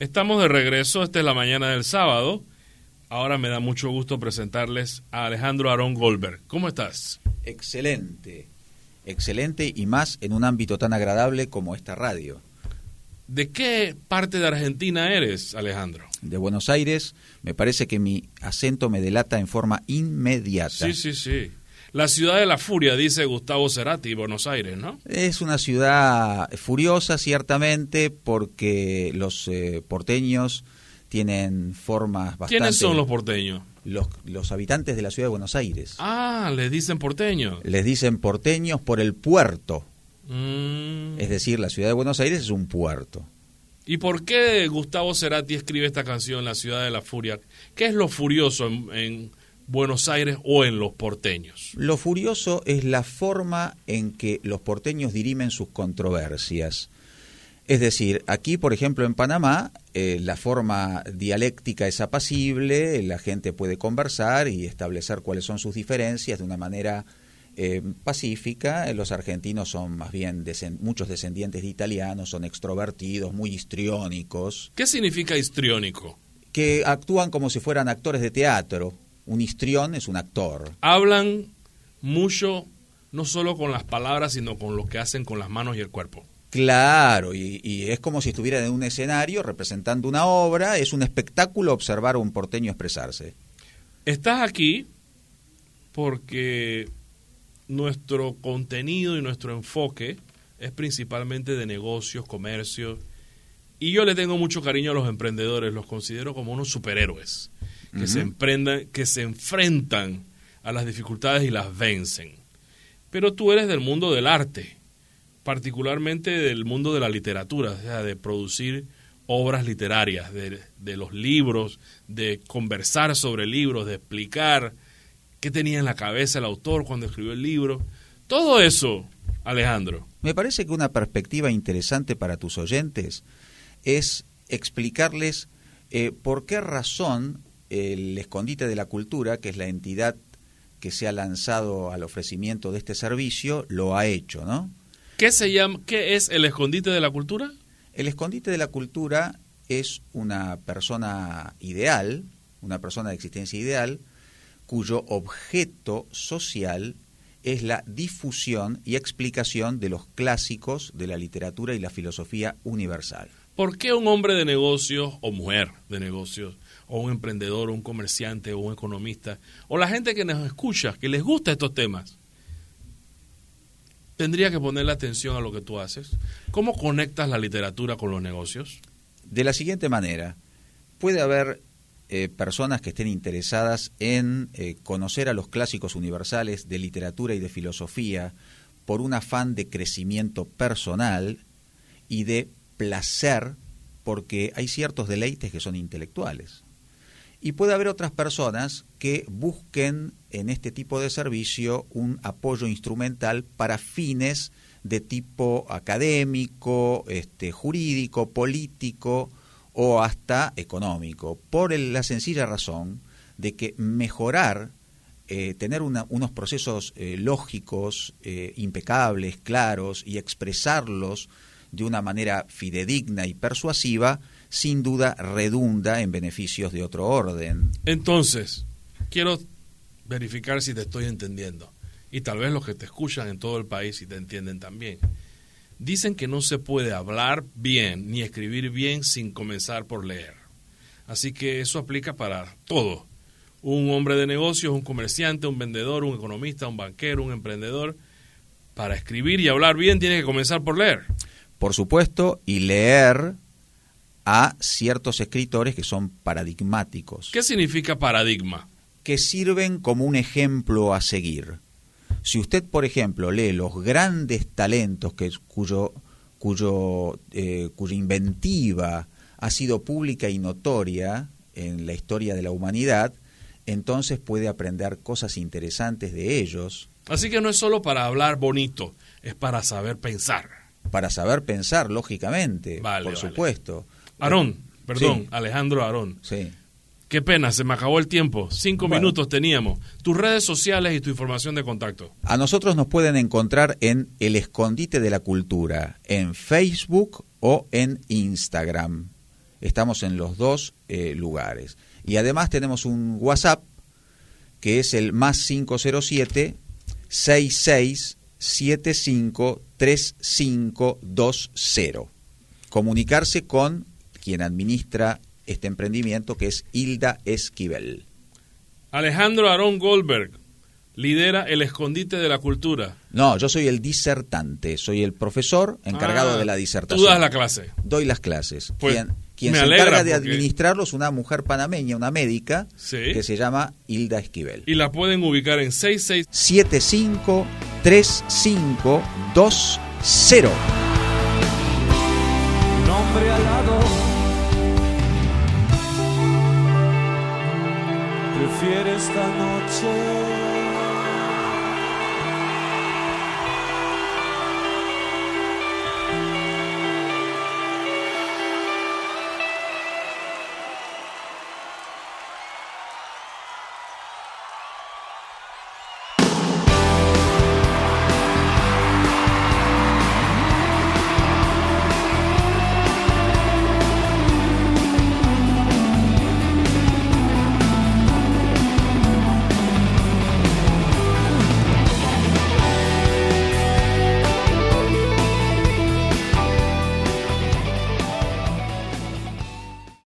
Estamos de regreso, esta es la mañana del sábado. Ahora me da mucho gusto presentarles a Alejandro Aarón Goldberg. ¿Cómo estás? Excelente, excelente y más en un ámbito tan agradable como esta radio. ¿De qué parte de Argentina eres, Alejandro? De Buenos Aires, me parece que mi acento me delata en forma inmediata. Sí, sí, sí. La ciudad de la furia, dice Gustavo Cerati, Buenos Aires, ¿no? Es una ciudad furiosa, ciertamente, porque los eh, porteños tienen formas bastante... ¿Quiénes son los porteños? Los, los habitantes de la ciudad de Buenos Aires. Ah, les dicen porteños. Les dicen porteños por el puerto. Mm. Es decir, la ciudad de Buenos Aires es un puerto. ¿Y por qué Gustavo Cerati escribe esta canción, La ciudad de la furia? ¿Qué es lo furioso en, en Buenos Aires o en los porteños? Lo furioso es la forma en que los porteños dirimen sus controversias. Es decir, aquí, por ejemplo, en Panamá, eh, la forma dialéctica es apacible, la gente puede conversar y establecer cuáles son sus diferencias de una manera eh, pacífica. Los argentinos son más bien descend muchos descendientes de italianos, son extrovertidos, muy histriónicos. ¿Qué significa histriónico? Que actúan como si fueran actores de teatro. Un histrión es un actor. Hablan mucho, no solo con las palabras, sino con lo que hacen con las manos y el cuerpo. Claro, y, y, es como si estuvieran en un escenario representando una obra, es un espectáculo observar a un porteño expresarse. Estás aquí porque nuestro contenido y nuestro enfoque es principalmente de negocios, comercios, y yo le tengo mucho cariño a los emprendedores, los considero como unos superhéroes que, uh -huh. se, emprendan, que se enfrentan a las dificultades y las vencen. Pero tú eres del mundo del arte, particularmente del mundo de la literatura, o sea, de producir obras literarias, de, de, los libros, de conversar sobre libros, de explicar qué tenía en la cabeza el autor cuando escribió el libro. Todo eso, Alejandro. Me parece que una perspectiva interesante para tus oyentes es explicarles eh, por qué razón el Escondite de la Cultura, que es la entidad que se ha lanzado al ofrecimiento de este servicio, lo ha hecho, ¿no? ¿Qué se llama qué es el Escondite de la Cultura? El Escondite de la Cultura es una persona ideal, una persona de existencia ideal, cuyo objeto social es la difusión y explicación de los clásicos de la literatura y la filosofía universal. ¿Por qué un hombre de negocios o mujer de negocios o un emprendedor o un comerciante o un economista o la gente que nos escucha, que les gusta estos temas, tendría que ponerle atención a lo que tú haces? ¿Cómo conectas la literatura con los negocios? De la siguiente manera, puede haber eh, personas que estén interesadas en eh, conocer a los clásicos universales de literatura y de filosofía por un afán de crecimiento personal y de placer, porque hay ciertos deleites que son intelectuales. Y puede haber otras personas que busquen en este tipo de servicio un apoyo instrumental para fines de tipo académico, este, jurídico, político o hasta económico, por el, la sencilla razón de que mejorar, eh, tener una, unos procesos eh, lógicos, eh, impecables, claros y expresarlos de una manera fidedigna y persuasiva, sin duda redunda en beneficios de otro orden. Entonces, quiero verificar si te estoy entendiendo. Y tal vez los que te escuchan en todo el país si te entienden también. Dicen que no se puede hablar bien ni escribir bien sin comenzar por leer. Así que eso aplica para todo. Un hombre de negocios, un comerciante, un vendedor, un economista, un banquero, un emprendedor. Para escribir y hablar bien tiene que comenzar por leer. Por supuesto, y leer a ciertos escritores que son paradigmáticos. ¿Qué significa paradigma? Que sirven como un ejemplo a seguir. Si usted, por ejemplo, lee los grandes talentos que, cuyo, cuyo, eh, cuya inventiva ha sido pública y notoria en la historia de la humanidad, entonces puede aprender cosas interesantes de ellos. Así que no es solo para hablar bonito, es para saber pensar. Para saber pensar, lógicamente, vale, por vale. supuesto. Aarón, perdón, Sí. Alejandro Aarón. Sí. Qué pena, se me acabó el tiempo. Cinco Bueno. minutos teníamos. Tus redes sociales y tu información de contacto. A nosotros nos pueden encontrar en El Escondite de la Cultura, en Facebook o en Instagram. Estamos en los dos eh, lugares. Y además tenemos un WhatsApp que es el más 507 6675 3520. Comunicarse con quien administra este emprendimiento que es Hilda Esquivel. Alejandro Aarón Goldberg lidera el escondite de la cultura. No, yo soy el disertante, soy el profesor encargado Ah, de la disertación. Tú das la clase. Doy las clases. Pues, quien se encarga de administrarlo es una mujer panameña, una médica, Sí. que se llama Hilda Esquivel. Y la pueden ubicar en 66 prefiere esta noche